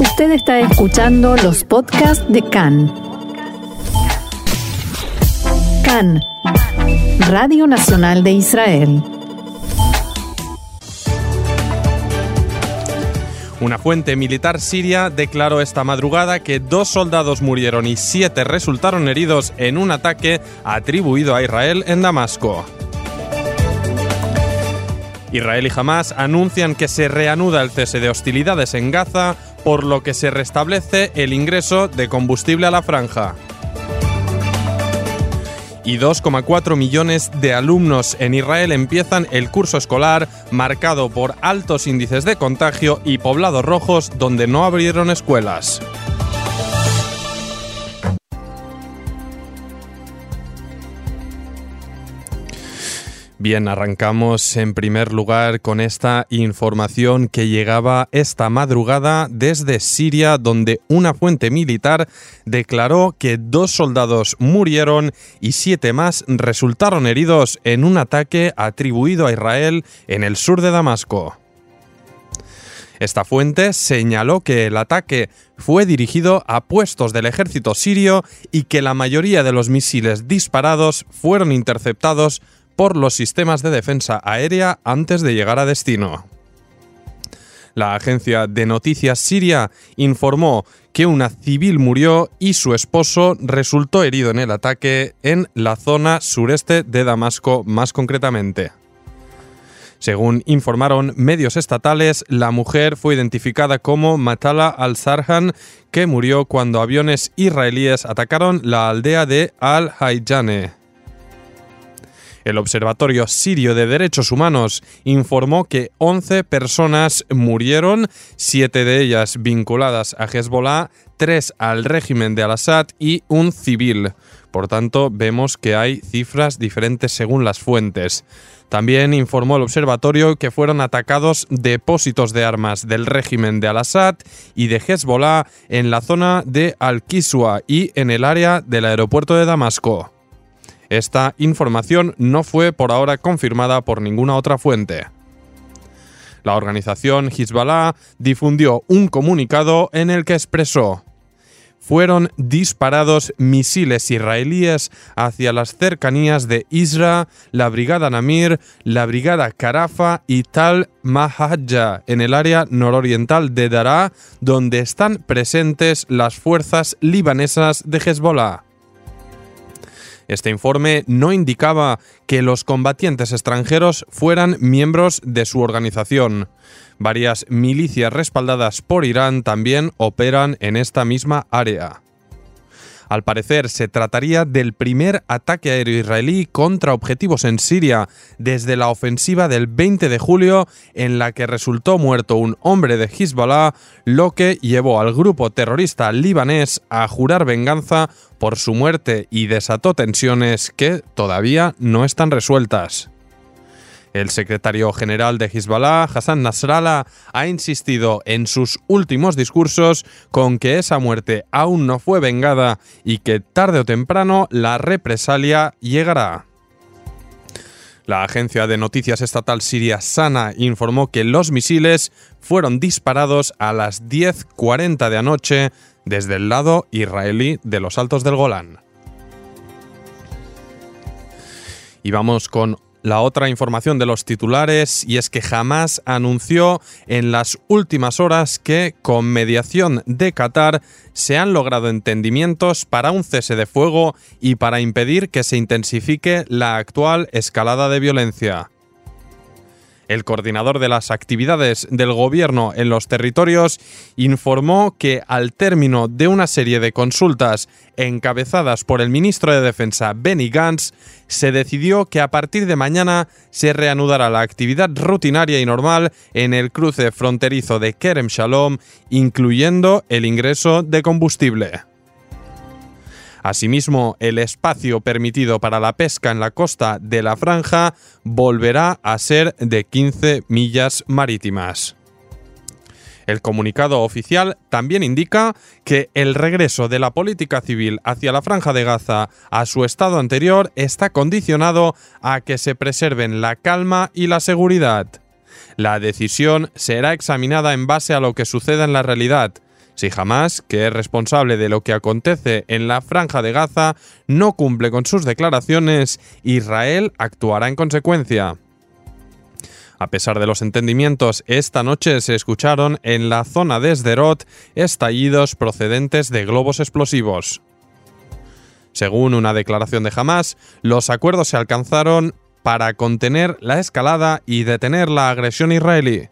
Usted está escuchando los podcasts de CAN. CAN, Radio Nacional de Israel. Una fuente militar siria declaró esta madrugada que dos soldados murieron y siete resultaron heridos en un ataque atribuido a Israel en Damasco. Israel y Hamas anuncian que se reanuda el cese de hostilidades en Gaza, por lo que se restablece el ingreso de combustible a la franja. Y 2,4 millones de alumnos en Israel empiezan el curso escolar marcado por altos índices de contagio y poblados rojos donde no abrieron escuelas. Bien, arrancamos en primer lugar con esta información que llegaba esta madrugada desde Siria, donde una fuente militar declaró que dos soldados murieron y siete más resultaron heridos en un ataque atribuido a Israel en el sur de Damasco. Esta fuente señaló que el ataque fue dirigido a puestos del ejército sirio y que la mayoría de los misiles disparados fueron interceptados por los sistemas de defensa aérea antes de llegar a destino. La agencia de noticias siria informó que una civil murió y su esposo resultó herido en el ataque en la zona sureste de Damasco más concretamente. Según informaron medios estatales, la mujer fue identificada como Matala al-Sarhan, que murió cuando aviones israelíes atacaron la aldea de Al-Hayjane. El Observatorio Sirio de Derechos Humanos informó que 11 personas murieron, 7 de ellas vinculadas a Hezbollah, 3 al régimen de Al-Assad y un civil. Por tanto, vemos que hay cifras diferentes según las fuentes. También informó el observatorio que fueron atacados depósitos de armas del régimen de Al-Assad y de Hezbollah en la zona de Al-Kiswa y en el área del aeropuerto de Damasco. Esta información no fue por ahora confirmada por ninguna otra fuente. La organización Hezbollah difundió un comunicado en el que expresó fueron disparados misiles israelíes hacia las cercanías de Isra, la Brigada Namir, la Brigada Carafa y Tal Mahajja, en el área nororiental de Daraa, donde están presentes las fuerzas libanesas de Hezbollah. Este informe no indicaba que los combatientes extranjeros fueran miembros de su organización. Varias milicias respaldadas por Irán también operan en esta misma área. Al parecer, se trataría del primer ataque aéreo israelí contra objetivos en Siria desde la ofensiva del 20 de julio, en la que resultó muerto un hombre de Hezbollah, lo que llevó al grupo terrorista libanés a jurar venganza por su muerte y desató tensiones que todavía no están resueltas. El secretario general de Hezbollah, Hassan Nasrallah, ha insistido en sus últimos discursos con que esa muerte aún no fue vengada y que tarde o temprano la represalia llegará. La agencia de noticias estatal siria Sana informó que los misiles fueron disparados a las 10.40 de anoche desde el lado israelí de los Altos del Golán. Y vamos con la otra información de los titulares y es que jamás anunció en las últimas horas que con mediación de Qatar se han logrado entendimientos para un cese de fuego y para impedir que se intensifique la actual escalada de violencia. El coordinador de las actividades del gobierno en los territorios informó que al término de una serie de consultas encabezadas por el ministro de Defensa Benny Gantz, se decidió que a partir de mañana se reanudará la actividad rutinaria y normal en el cruce fronterizo de Kerem Shalom, incluyendo el ingreso de combustible. Asimismo, el espacio permitido para la pesca en la costa de la franja volverá a ser de 15 millas marítimas. El comunicado oficial también indica que el regreso de la política civil hacia la franja de Gaza a su estado anterior está condicionado a que se preserven la calma y la seguridad. La decisión será examinada en base a lo que suceda en la realidad, Si Hamas, que es responsable de lo que acontece en la franja de Gaza, no cumple con sus declaraciones, Israel actuará en consecuencia. A pesar de los entendimientos, esta noche se escucharon en la zona de Sderot estallidos procedentes de globos explosivos. Según una declaración de Hamas, los acuerdos se alcanzaron para contener la escalada y detener la agresión israelí.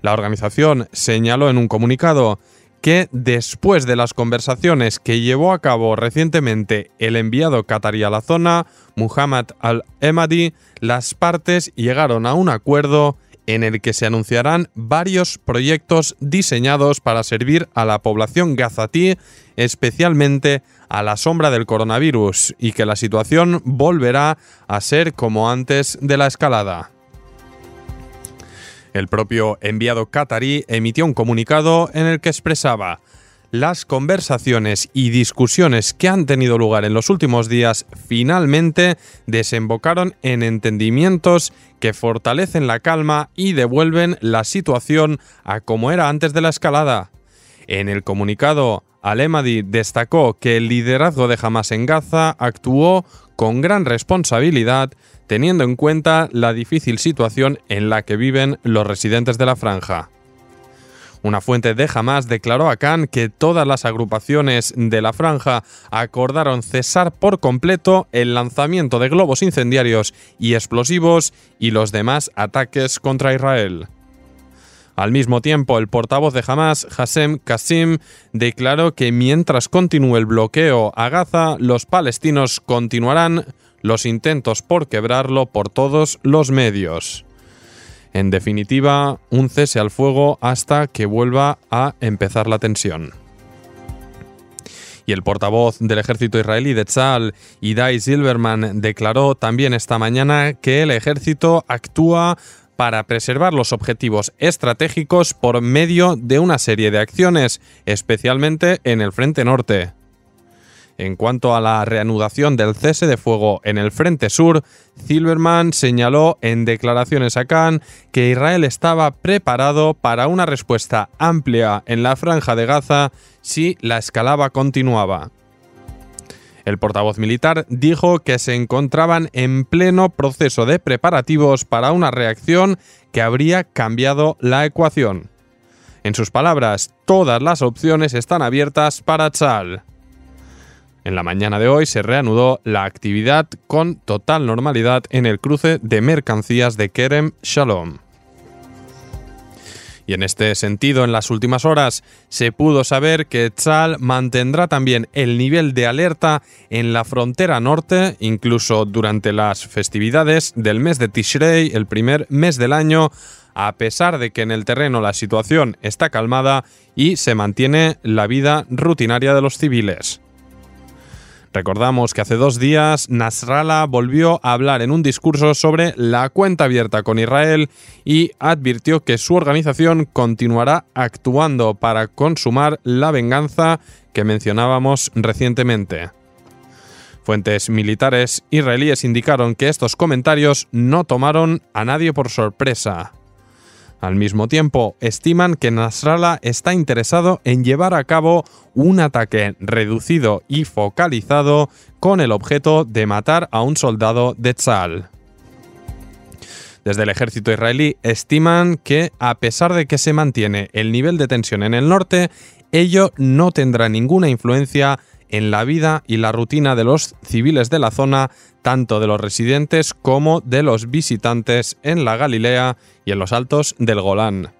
La organización señaló en un comunicado que después de las conversaciones que llevó a cabo recientemente el enviado qatarí a la zona, Muhammad al-Emadi, las partes llegaron a un acuerdo en el que se anunciarán varios proyectos diseñados para servir a la población gazatí, especialmente a la sombra del coronavirus, y que la situación volverá a ser como antes de la escalada. El propio enviado qatarí emitió un comunicado en el que expresaba las conversaciones y discusiones que han tenido lugar en los últimos días finalmente desembocaron en entendimientos que fortalecen la calma y devuelven la situación a como era antes de la escalada. En el comunicado, Alemadi destacó que el liderazgo de Hamas en Gaza actuó con gran responsabilidad teniendo en cuenta la difícil situación en la que viven los residentes de la franja. Una fuente de Hamas declaró a Khan que todas las agrupaciones de la franja acordaron cesar por completo el lanzamiento de globos incendiarios y explosivos y los demás ataques contra Israel. Al mismo tiempo, el portavoz de Hamas, Hassem Qasim, declaró que mientras continúe el bloqueo a Gaza, los palestinos continuarán los intentos por quebrarlo por todos los medios. En definitiva, un cese al fuego hasta que vuelva a empezar la tensión. Y el portavoz del ejército israelí de Tzal, Idai Silverman, declaró también esta mañana que el ejército actúa para preservar los objetivos estratégicos por medio de una serie de acciones, especialmente en el frente norte. En cuanto a la reanudación del cese de fuego en el Frente Sur, Silverman señaló en declaraciones a Khan que Israel estaba preparado para una respuesta amplia en la franja de Gaza si la escalada continuaba. El portavoz militar dijo que se encontraban en pleno proceso de preparativos para una reacción que habría cambiado la ecuación. En sus palabras, todas las opciones están abiertas para Tzal. En la mañana de hoy se reanudó la actividad con total normalidad en el cruce de mercancías de Kerem Shalom. Y en este sentido, en las últimas horas se pudo saber que Tzal mantendrá también el nivel de alerta en la frontera norte, incluso durante las festividades del mes de Tishrei, el primer mes del año, a pesar de que en el terreno la situación está calmada y se mantiene la vida rutinaria de los civiles. Recordamos que hace dos días Nasrallah volvió a hablar en un discurso sobre la cuenta abierta con Israel y advirtió que su organización continuará actuando para consumar la venganza que mencionábamos recientemente. Fuentes militares israelíes indicaron que estos comentarios no tomaron a nadie por sorpresa. Al mismo tiempo, estiman que Nasrallah está interesado en llevar a cabo un ataque reducido y focalizado con el objeto de matar a un soldado de Tzal. Desde el ejército israelí estiman que, a pesar de que se mantiene el nivel de tensión en el norte, ello no tendrá ninguna influencia en la vida y la rutina de los civiles de la zona, tanto de los residentes como de los visitantes en la Galilea y en los altos del Golán.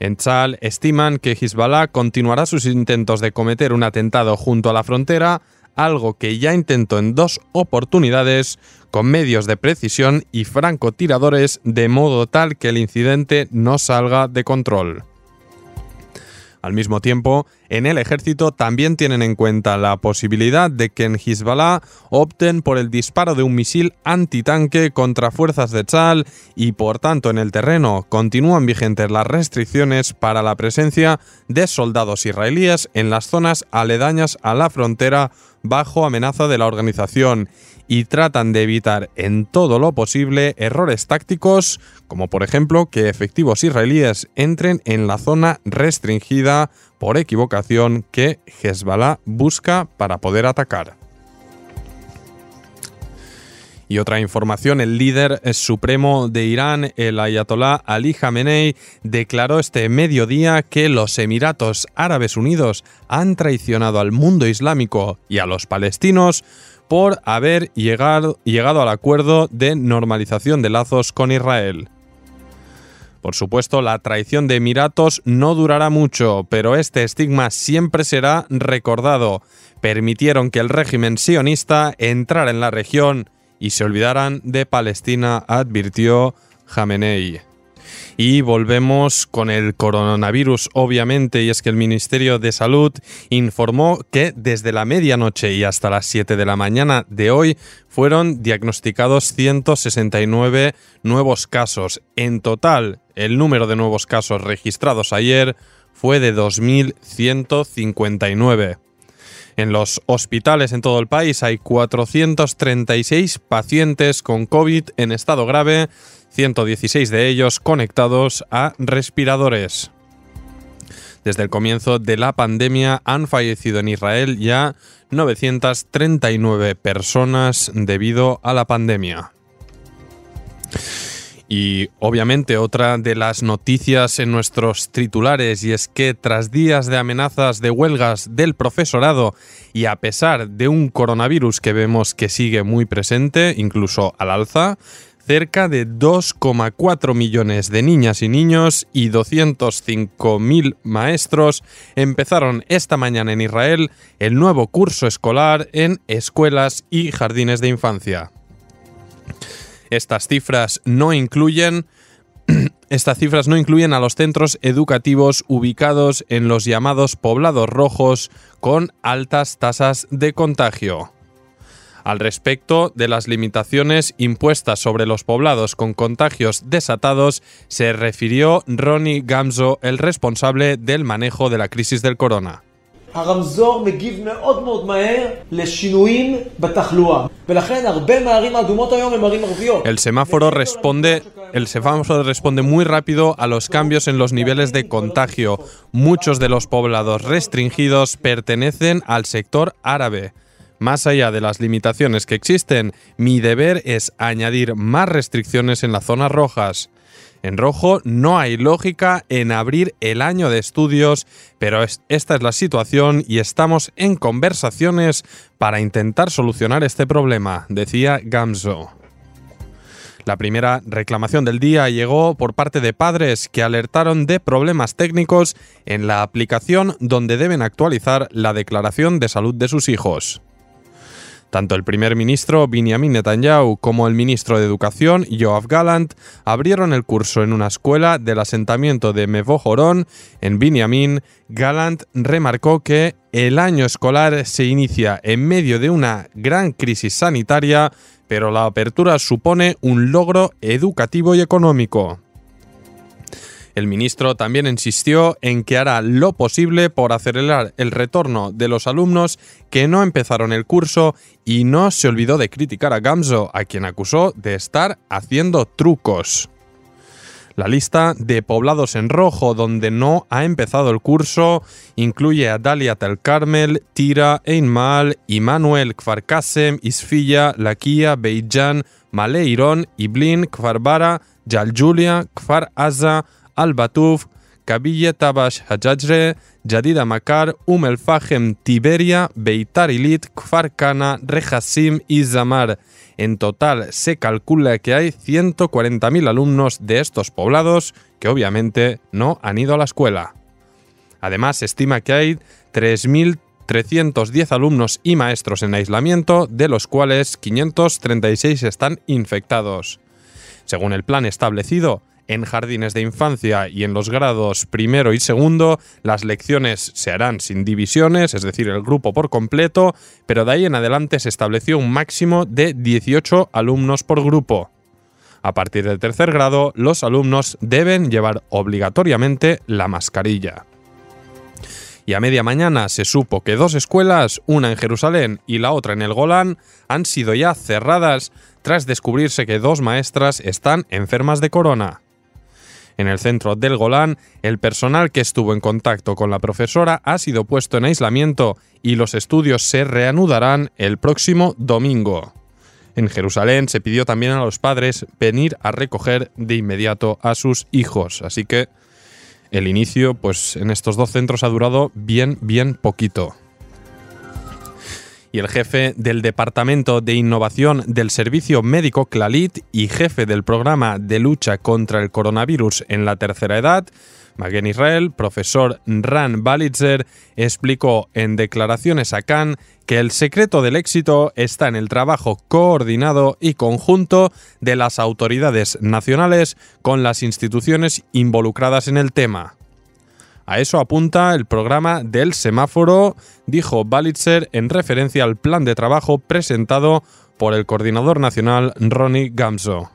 En Tzal estiman que Hezbollah continuará sus intentos de cometer un atentado junto a la frontera, algo que ya intentó en dos oportunidades con medios de precisión y francotiradores de modo tal que el incidente no salga de control. Al mismo tiempo, en el ejército también tienen en cuenta la posibilidad de que en Hezbollah opten por el disparo de un misil antitanque contra fuerzas de Tzal y por tanto en el terreno. Continúan vigentes las restricciones para la presencia de soldados israelíes en las zonas aledañas a la frontera bajo amenaza de la organización y tratan de evitar en todo lo posible errores tácticos, como por ejemplo que efectivos israelíes entren en la zona restringida por equivocación que Hezbollah busca para poder atacar. Y otra información, el líder supremo de Irán, el ayatolá Ali Khamenei, declaró este mediodía que los Emiratos Árabes Unidos han traicionado al mundo islámico y a los palestinos por haber llegado, llegado al acuerdo de normalización de lazos con Israel. Por supuesto, la traición de Emiratos no durará mucho, pero este estigma siempre será recordado. Permitieron que el régimen sionista entrara en la región y se olvidaran de Palestina, advirtió Jamenei. Y volvemos con el coronavirus, obviamente, y es que el Ministerio de Salud informó que desde la medianoche y hasta las 7 de la mañana de hoy fueron diagnosticados 169 nuevos casos. En total, el número de nuevos casos registrados ayer fue de 2.159. En los hospitales en todo el país hay 436 pacientes con COVID en estado grave, 116 de ellos conectados a respiradores. Desde el comienzo de la pandemia han fallecido en Israel ya 939 personas debido a la pandemia. Y obviamente otra de las noticias en nuestros titulares y es que tras días de amenazas de huelgas del profesorado y a pesar de un coronavirus que vemos que sigue muy presente, incluso al alza, cerca de 2,4 millones de niñas y niños y 205.000 maestros empezaron esta mañana en Israel el nuevo curso escolar en escuelas y jardines de infancia. Estas cifras no incluyen estas cifras no incluyen a los centros educativos ubicados en los llamados poblados rojos con altas tasas de contagio. Al respecto de las limitaciones impuestas sobre los poblados con contagios desatados, se refirió Ronnie Gamzo, el responsable del manejo de la crisis del corona. El semáforo responde el semáforo responde muy rápido a los cambios en los niveles de contagio. Muchos de los poblados restringidos pertenecen al sector árabe. Más allá de las limitaciones que existen, mi deber es añadir más restricciones en las zonas rojas. En rojo no hay lógica en abrir el año de estudios, pero esta es la situación y estamos en conversaciones para intentar solucionar este problema, decía Gamzo. La primera reclamación del día llegó por parte de padres que alertaron de problemas técnicos en la aplicación donde deben actualizar la declaración de salud de sus hijos. Tanto el primer ministro Benjamin Netanyahu como el ministro de Educación Yoav Galant abrieron el curso en una escuela del asentamiento de Mevojoron en Binyamin. Galant remarcó que el año escolar se inicia en medio de una gran crisis sanitaria, pero la apertura supone un logro educativo y económico. El ministro también insistió en que hará lo posible por acelerar el retorno de los alumnos que no empezaron el curso y no se olvidó de criticar a Gamzo, a quien acusó de estar haciendo trucos. La lista de poblados en rojo donde no ha empezado el curso incluye a Dalia Tel Carmel, Tira, Einmal, Immanuel, Kfar Kasem, Isfilla, Lakia, Beijan, Maleiron, Iblin, Kfar Bara, Julia, Kfar Aza, Al-Batuf, Kabille Tabash Hajajre, Jadida Makar, Um El Fajem Tiberia, Beitar Ilit, Kfar Kana, y Zamar. En total se calcula que hay 140.000 alumnos de estos poblados que obviamente no han ido a la escuela. Además, se estima que hay 3.310 alumnos y maestros en aislamiento, de los cuales 536 están infectados. Según el plan establecido, En jardines de infancia y en los grados primero y segundo, las lecciones se harán sin divisiones, es decir, el grupo por completo, pero de ahí en adelante se estableció un máximo de 18 alumnos por grupo. A partir del tercer grado, los alumnos deben llevar obligatoriamente la mascarilla. Y a media mañana se supo que dos escuelas, una en Jerusalén y la otra en el Golán, han sido ya cerradas tras descubrirse que dos maestras están enfermas de corona. En el centro del Golán, el personal que estuvo en contacto con la profesora ha sido puesto en aislamiento y los estudios se reanudarán el próximo domingo. En Jerusalén se pidió también a los padres venir a recoger de inmediato a sus hijos, así que el inicio pues en estos dos centros ha durado bien bien poquito y el jefe del Departamento de Innovación del Servicio Médico Clalit y jefe del programa de lucha contra el coronavirus en la tercera edad, Magen Israel, profesor Ran Balitzer, explicó en declaraciones a Cannes que el secreto del éxito está en el trabajo coordinado y conjunto de las autoridades nacionales con las instituciones involucradas en el tema. A eso apunta el programa del semáforo, dijo Balitzer en referencia al plan de trabajo presentado por el coordinador nacional Ronnie Gamso.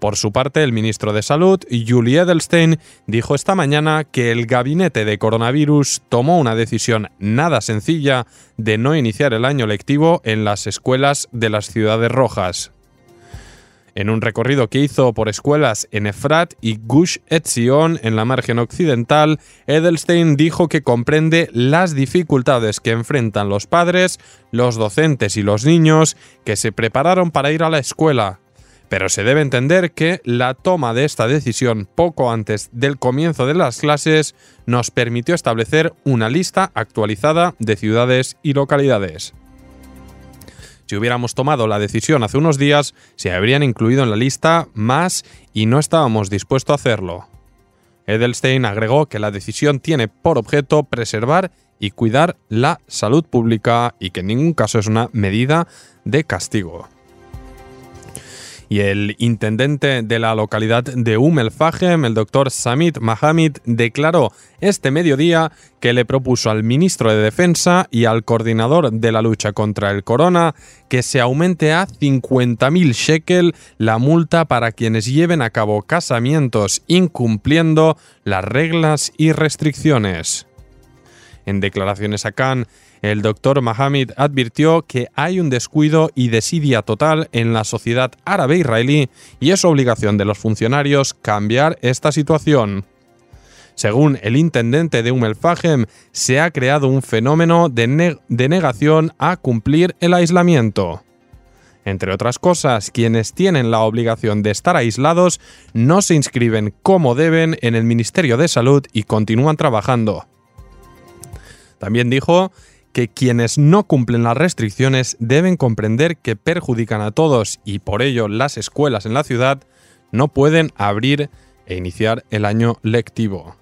Por su parte, el ministro de Salud, Julie Edelstein, dijo esta mañana que el gabinete de coronavirus tomó una decisión nada sencilla de no iniciar el año lectivo en las escuelas de las ciudades rojas. En un recorrido que hizo por escuelas en Efrat y Gush Etzion, en la margen occidental, Edelstein dijo que comprende las dificultades que enfrentan los padres, los docentes y los niños que se prepararon para ir a la escuela. Pero se debe entender que la toma de esta decisión poco antes del comienzo de las clases nos permitió establecer una lista actualizada de ciudades y localidades. Si hubiéramos tomado la decisión hace unos días, se habrían incluido en la lista más y no estábamos dispuestos a hacerlo. Edelstein agregó que la decisión tiene por objeto preservar y cuidar la salud pública y que en ningún caso es una medida de castigo y el intendente de la localidad de Umm el Fahem, el doctor Samit Mahamid, declaró este mediodía que le propuso al ministro de Defensa y al coordinador de la lucha contra el corona que se aumente a 50.000 shekel la multa para quienes lleven a cabo casamientos incumpliendo las reglas y restricciones. En declaraciones a Cannes, el doctor Mahamid advirtió que hay un descuido y desidia total en la sociedad árabe israelí y es obligación de los funcionarios cambiar esta situación. Según el intendente de Umm el Fahem, se ha creado un fenómeno de, de negación a cumplir el aislamiento. Entre otras cosas, quienes tienen la obligación de estar aislados no se inscriben como deben en el Ministerio de Salud y continúan trabajando. También dijo que quienes no cumplen las restricciones deben comprender que perjudican a todos y por ello las escuelas en la ciudad no pueden abrir e iniciar el año lectivo.